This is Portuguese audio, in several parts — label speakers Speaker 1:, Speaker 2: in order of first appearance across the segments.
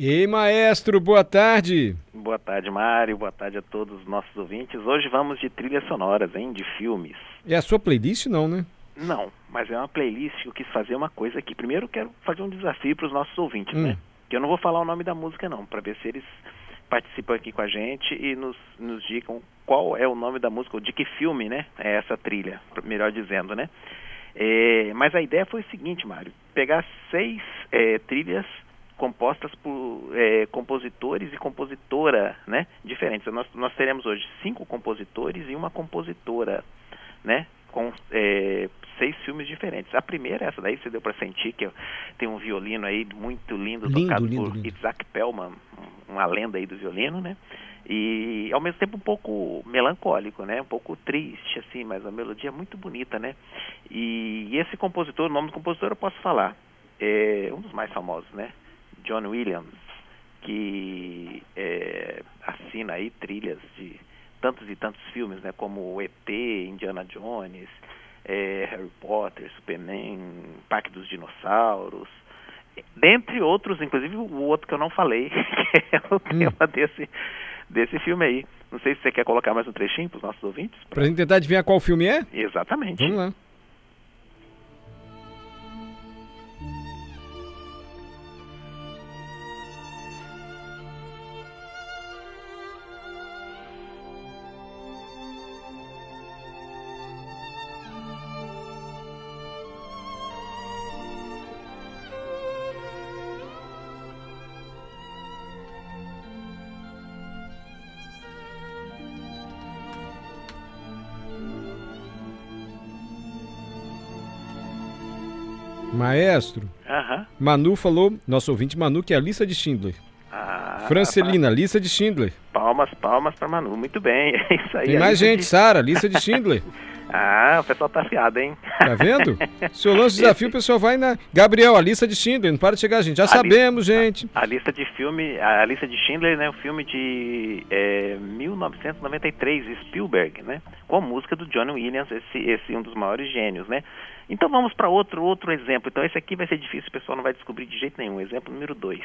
Speaker 1: Ei, maestro, boa tarde.
Speaker 2: Boa tarde, Mário. Boa tarde a todos os nossos ouvintes. Hoje vamos de trilhas sonoras, hein? De filmes.
Speaker 1: É a sua playlist, não, né?
Speaker 2: Não, mas é uma playlist que eu quis fazer uma coisa aqui. Primeiro eu quero fazer um desafio para os nossos ouvintes, hum. né? Que eu não vou falar o nome da música, não, para ver se eles participam aqui com a gente e nos, nos digam qual é o nome da música, ou de que filme, né? É essa trilha, melhor dizendo, né? É, mas a ideia foi o seguinte, Mário: pegar seis é, trilhas compostas por é, compositores e compositora né, diferentes. Nós, nós teremos hoje cinco compositores e uma compositora, né, com é, seis filmes diferentes. A primeira, essa daí você deu para sentir, que tem um violino aí muito lindo, lindo tocado lindo, por lindo. Isaac Pellman, uma lenda aí do violino, né? E ao mesmo tempo um pouco melancólico, né? Um pouco triste, assim, mas a melodia é muito bonita, né? E, e esse compositor, o nome do compositor eu posso falar, é um dos mais famosos, né? John Williams, que é, assina aí trilhas de tantos e tantos filmes, né, como o ET, Indiana Jones, é, Harry Potter, Superman, Parque dos Dinossauros, dentre outros, inclusive o outro que eu não falei, que é o hum. tema hum. desse, desse filme aí. Não sei se você quer colocar mais um trechinho para os nossos ouvintes.
Speaker 1: Para gente tentar adivinhar qual filme é?
Speaker 2: Exatamente.
Speaker 1: Vamos lá. Maestro, Manu falou, nosso ouvinte Manu, que é a lista de Schindler. Ah, Francelina, lista de Schindler.
Speaker 2: Palmas, palmas para Manu. Muito bem, é isso aí.
Speaker 1: Tem mais gente, de... Sara, lista de Schindler.
Speaker 2: ah, o pessoal tá afiado, hein?
Speaker 1: Tá vendo? Se eu lanço desafio, o pessoal vai na. Gabriel, a lista de Schindler, não para de chegar, gente. Já a sabemos, gente.
Speaker 2: A, a, lista de filme, a, lista de Schindler, né? O filme de é, 1993, Spielberg, né? Com a música do John Williams, esse, esse um dos maiores gênios, né? Então vamos para outro, outro exemplo. Então esse aqui vai ser difícil, o pessoal não vai descobrir de jeito nenhum. Exemplo número 2.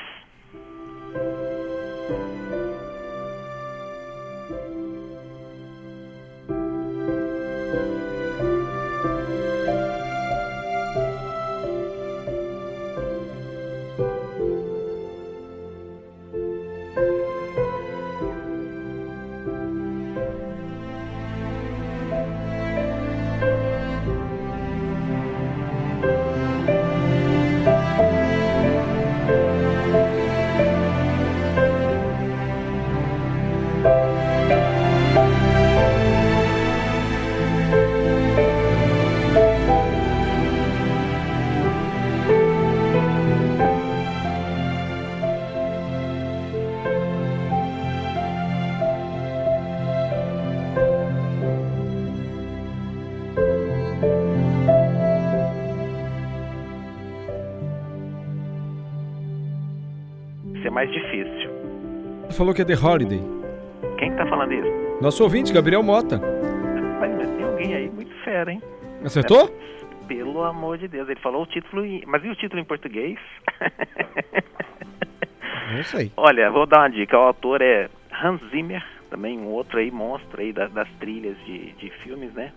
Speaker 1: Falou que é The Holiday.
Speaker 2: Quem está falando isso?
Speaker 1: Nosso ouvinte, Gabriel Mota.
Speaker 2: Mas tem alguém aí muito fera, hein?
Speaker 1: Acertou?
Speaker 2: É, pelo amor de Deus, ele falou o título, em... mas e o título em português?
Speaker 1: Não sei.
Speaker 2: Olha, vou dar uma dica. O autor é Hans Zimmer, também um outro aí monstro aí das, das trilhas de, de filmes, né?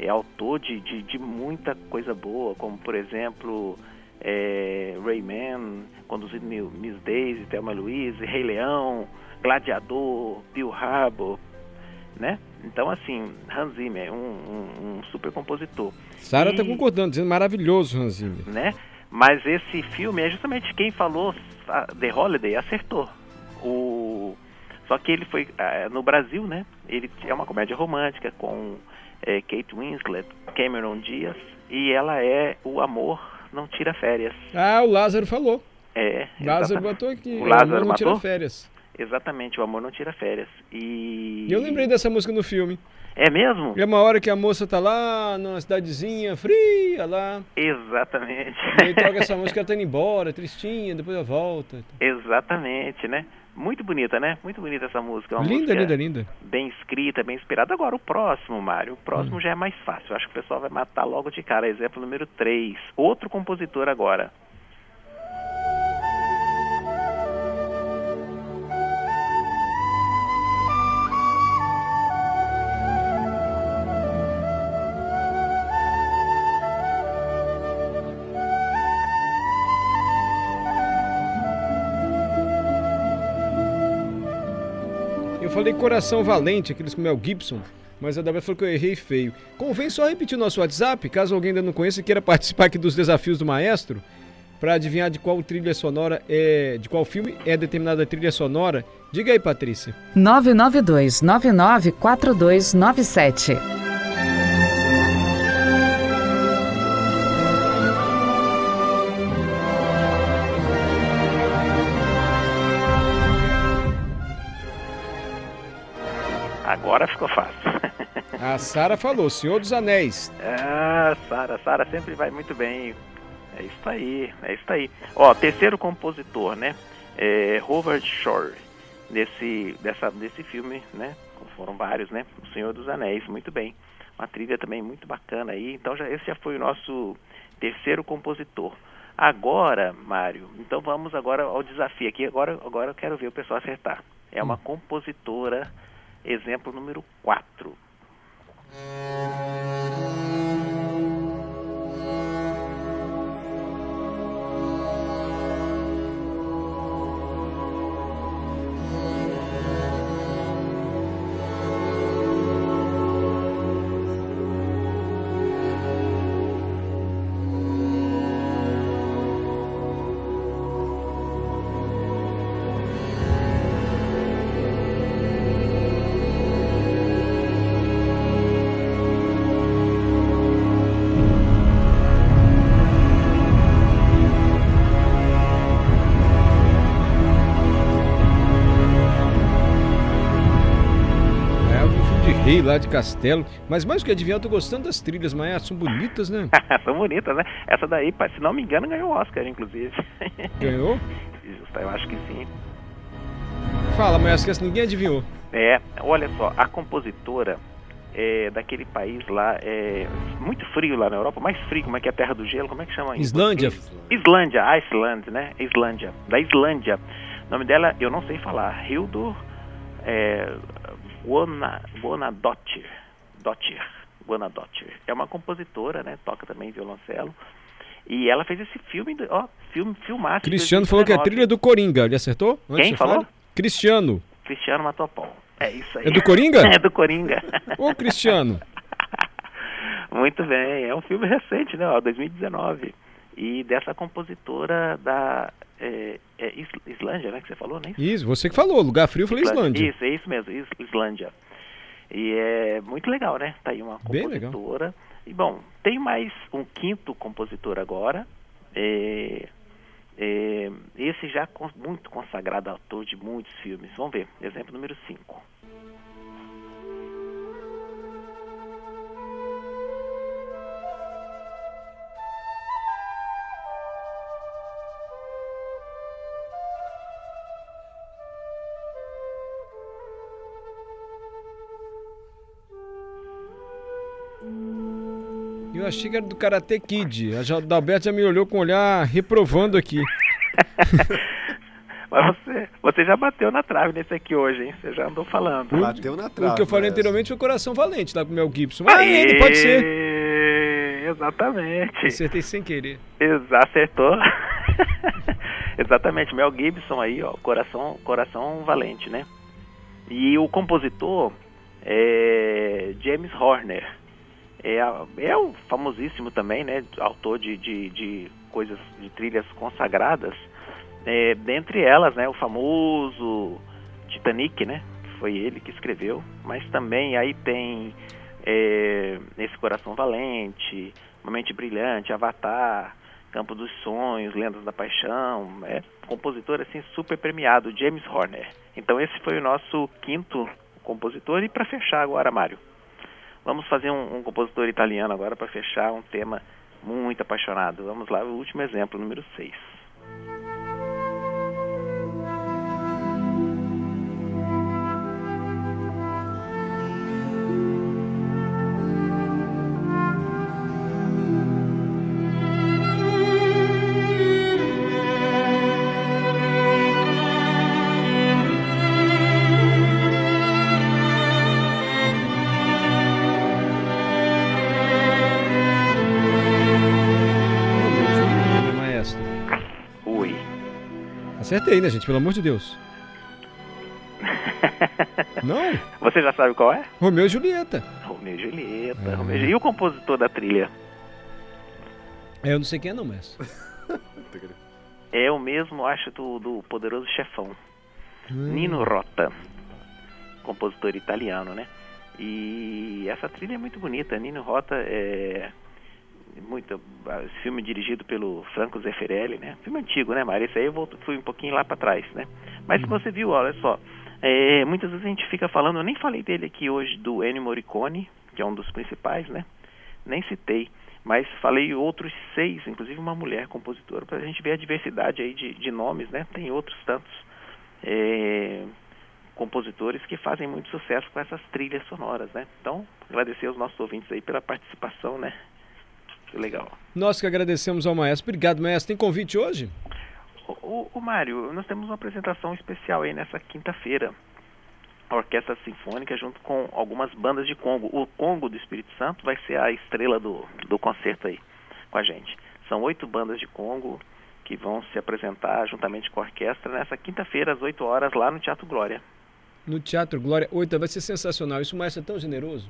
Speaker 2: é autor de, de, de muita coisa boa, como por exemplo é, Rayman, conduzido Miss Daisy, Thelma Louise, Rei Leão, Gladiador, Bill Harbour, né? Então, assim, Hans Zimmer, um, um, um super compositor.
Speaker 1: Sara está concordando, dizendo maravilhoso Hans Zimmer.
Speaker 2: Né? Mas esse filme é justamente quem falou The Holiday acertou. O... Só que ele foi no Brasil, né? Ele é uma comédia romântica com é, Kate Winslet, Cameron Diaz, e ela é o amor não tira férias.
Speaker 1: Ah, o Lázaro falou.
Speaker 2: É.
Speaker 1: Lázaro botou aqui.
Speaker 2: O Lázaro
Speaker 1: não
Speaker 2: matou?
Speaker 1: tira férias.
Speaker 2: Exatamente, o amor não tira férias. E
Speaker 1: eu lembrei dessa música no filme.
Speaker 2: É mesmo?
Speaker 1: É uma hora que a moça tá lá numa cidadezinha fria lá.
Speaker 2: Exatamente.
Speaker 1: E aí toca essa música, ela tá indo embora, tristinha, depois ela volta.
Speaker 2: Exatamente, né? Muito bonita, né? Muito bonita essa música. Uma
Speaker 1: linda,
Speaker 2: música
Speaker 1: linda, linda.
Speaker 2: Bem escrita, bem inspirada. Agora, o próximo, Mário, o próximo hum. já é mais fácil. Eu acho que o pessoal vai matar logo de cara. Exemplo número 3. Outro compositor agora.
Speaker 1: Coração Valente, aqueles com Mel Gibson, mas a Davi falou que eu errei feio. Convém só repetir o nosso WhatsApp, caso alguém ainda não conheça e queira participar aqui dos desafios do maestro, para adivinhar de qual trilha sonora é, de qual filme é determinada trilha sonora. Diga aí, Patrícia.
Speaker 3: 992 994297
Speaker 2: Agora ficou fácil.
Speaker 1: A Sara falou, Senhor dos Anéis.
Speaker 2: Ah, Sara, Sara sempre vai muito bem. É isso aí, é isso aí. Ó, terceiro compositor, né? É Howard Shore, desse, dessa, desse filme, né? Foram vários, né? O Senhor dos Anéis, muito bem. Uma trilha também muito bacana aí. Então já, esse já foi o nosso terceiro compositor. Agora, Mário, então vamos agora ao desafio aqui. Agora, agora eu quero ver o pessoal acertar. É uma hum. compositora Exemplo número 4.
Speaker 1: Rei lá de Castelo. Mas mais do que adivinhar, eu tô gostando das trilhas, mas são bonitas, né?
Speaker 2: são bonitas, né? Essa daí, se não me engano, ganhou o Oscar, inclusive.
Speaker 1: Ganhou?
Speaker 2: Eu acho que sim.
Speaker 1: Fala, mas que ninguém adivinhou.
Speaker 2: É, olha só, a compositora é daquele país lá, é muito frio lá na Europa, mais frio, como é que é a terra do gelo, como é que chama?
Speaker 1: Islândia.
Speaker 2: Islândia, Iceland, né? Islândia, da Islândia. O nome dela eu não sei falar, Hildur é, Guanadottir. Dottir, Guanadottir. É uma compositora, né? Toca também violoncelo. E ela fez esse filme, ó, filme, filmaço.
Speaker 1: Cristiano falou que é a trilha do Coringa. Ele acertou?
Speaker 2: Antes Quem falou? Fala?
Speaker 1: Cristiano.
Speaker 2: Cristiano Matopol. É isso aí.
Speaker 1: É do Coringa?
Speaker 2: é do Coringa.
Speaker 1: Ô, Cristiano.
Speaker 2: Muito bem. É um filme recente, né? Ó, 2019. E dessa compositora da é, é Islândia, né, que você falou, né?
Speaker 1: Isso, você que falou, lugar frio, eu falei Islândia.
Speaker 2: Isso, é isso mesmo, Islândia. E é muito legal, né? Tá aí uma compositora. E bom, tem mais um quinto compositor agora. É, é, esse já muito consagrado autor de muitos filmes. Vamos ver, exemplo número 5.
Speaker 1: Eu achei que era do Karate Kid. A Dalberto já me olhou com um olhar reprovando aqui.
Speaker 2: Mas você, você já bateu na trave nesse aqui hoje, hein? Você já andou falando.
Speaker 3: Bateu na trave.
Speaker 1: O que eu falei
Speaker 3: mas-
Speaker 1: anteriormente foi Coração Valente, lá pro Mel Gibson. Mas ele pode ser.
Speaker 2: Exatamente.
Speaker 1: Acertei sem querer.
Speaker 2: Exa acertou. Exatamente, Mel Gibson aí, ó, coração, coração valente, né? E o compositor é James Horner. É, é o famosíssimo também, né? Autor de, de, de coisas, de trilhas consagradas. É, dentre elas, né? O famoso Titanic, né? Que foi ele que escreveu. Mas também aí tem é, Esse Coração Valente, Uma Mente Brilhante, Avatar, Campo dos Sonhos, Lendas da Paixão. É compositor assim super premiado, James Horner. Então esse foi o nosso quinto compositor. E para fechar agora, Mário, vamos fazer um, um compositor italiano agora para fechar um tema muito apaixonado. Vamos lá, o último exemplo, número 6.
Speaker 1: Acertei, né, gente? Pelo amor de Deus. Não?
Speaker 2: Você já sabe qual é?
Speaker 1: Romeu e Julieta.
Speaker 2: Romeu e Julieta.
Speaker 1: É.
Speaker 2: Romeu e. E o compositor da trilha?
Speaker 1: É, eu não sei quem é não, mestre.
Speaker 2: É o mesmo, acho, do, do Poderoso Chefão.
Speaker 1: Hum.
Speaker 2: Nino Rota, compositor italiano, né? E essa trilha é muito bonita. Nino Rota é muito esse filme dirigido pelo Franco Zeffirelli, né? Filme antigo, né, Mário? Esse aí eu volto, fui um pouquinho lá para trás, né? Mas se você viu, olha só, é, muitas vezes a gente fica falando, eu nem falei dele aqui hoje do Ennio Morricone, que é um dos principais, né? Nem citei, mas falei outros seis, inclusive uma mulher compositora, para a gente ver a diversidade aí de, de nomes, né? Tem outros tantos é, compositores que fazem muito sucesso com essas trilhas sonoras, né? Então, agradecer aos nossos ouvintes aí pela participação, né? Que legal.
Speaker 1: Nós que agradecemos ao maestro. Obrigado, maestro. Tem convite hoje?
Speaker 2: O, o, o Mário, nós temos uma apresentação especial aí nessa quinta-feira. A Orquestra Sinfônica junto com algumas bandas de Congo. O Congo do Espírito Santo vai ser a estrela do, do concerto aí com a gente. São oito bandas de Congo que vão se apresentar juntamente com a orquestra nessa quinta-feira às 8 horas lá no Teatro Glória.
Speaker 1: No Teatro Glória. Oita, vai ser sensacional. Isso maestro é tão generoso.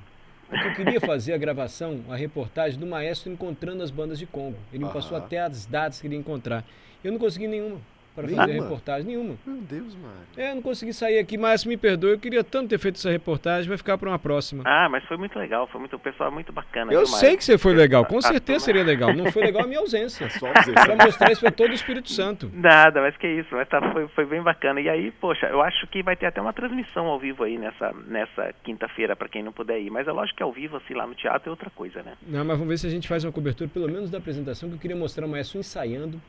Speaker 1: Porque eu queria fazer a gravação, a reportagem do maestro encontrando as bandas de Congo. Ele me passou até as datas que ele ia encontrar. Eu não consegui nenhuma para fazer
Speaker 3: Nenhuma?
Speaker 1: reportagem, nenhuma.
Speaker 3: Meu Deus, Mário.
Speaker 1: É, eu não consegui sair aqui, mas me perdoe, eu queria tanto ter feito essa reportagem, vai ficar para uma próxima.
Speaker 2: Ah, mas foi muito legal, foi muito, o pessoal é muito bacana.
Speaker 1: eu
Speaker 2: viu,
Speaker 1: sei que você foi legal, com
Speaker 2: A
Speaker 1: certeza seria legal. Não foi legal a minha ausência.
Speaker 3: Só
Speaker 1: Para
Speaker 3: dizer.
Speaker 1: mostrar isso para todo o Espírito Santo.
Speaker 2: Nada, mas que isso, mas tá, foi, foi bem bacana. E aí, poxa, eu acho que vai ter até uma transmissão ao vivo aí nessa, nessa quinta-feira para quem não puder ir. Mas é lógico que ao vivo, assim, lá no teatro é outra coisa, né?
Speaker 1: Não, mas vamos ver se a gente faz uma cobertura, pelo menos da apresentação, que eu queria mostrar o maestro ensaiando.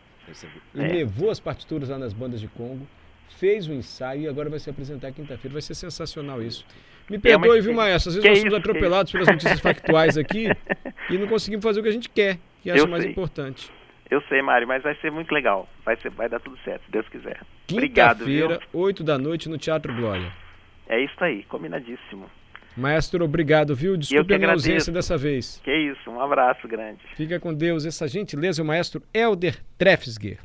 Speaker 1: Ele
Speaker 2: É.
Speaker 1: levou as partituras lá nas bandas de Congo, fez o ensaio e agora vai se apresentar quinta-feira. Vai ser sensacional isso. Me
Speaker 2: É
Speaker 1: perdoe, viu,
Speaker 2: experiência.
Speaker 1: maestro? Às vezes nós
Speaker 2: isso,
Speaker 1: somos
Speaker 2: que
Speaker 1: atropelados pelas notícias factuais aqui e não conseguimos fazer o que a gente quer, que acha
Speaker 2: Eu
Speaker 1: mais
Speaker 2: sei.
Speaker 1: importante.
Speaker 2: Eu sei, Mário, mas vai ser muito legal. Vai, ser, vai dar tudo certo, se Deus quiser. Viu?
Speaker 1: Quinta-feira, 8 da noite, no Teatro Glória.
Speaker 2: É isso aí, combinadíssimo.
Speaker 1: Maestro, obrigado, viu? Desculpe a minha
Speaker 2: agradeço.
Speaker 1: ausência dessa vez.
Speaker 2: Que isso, um abraço grande.
Speaker 1: Fica com Deus. Essa gentileza, o maestro Helder Trefsger.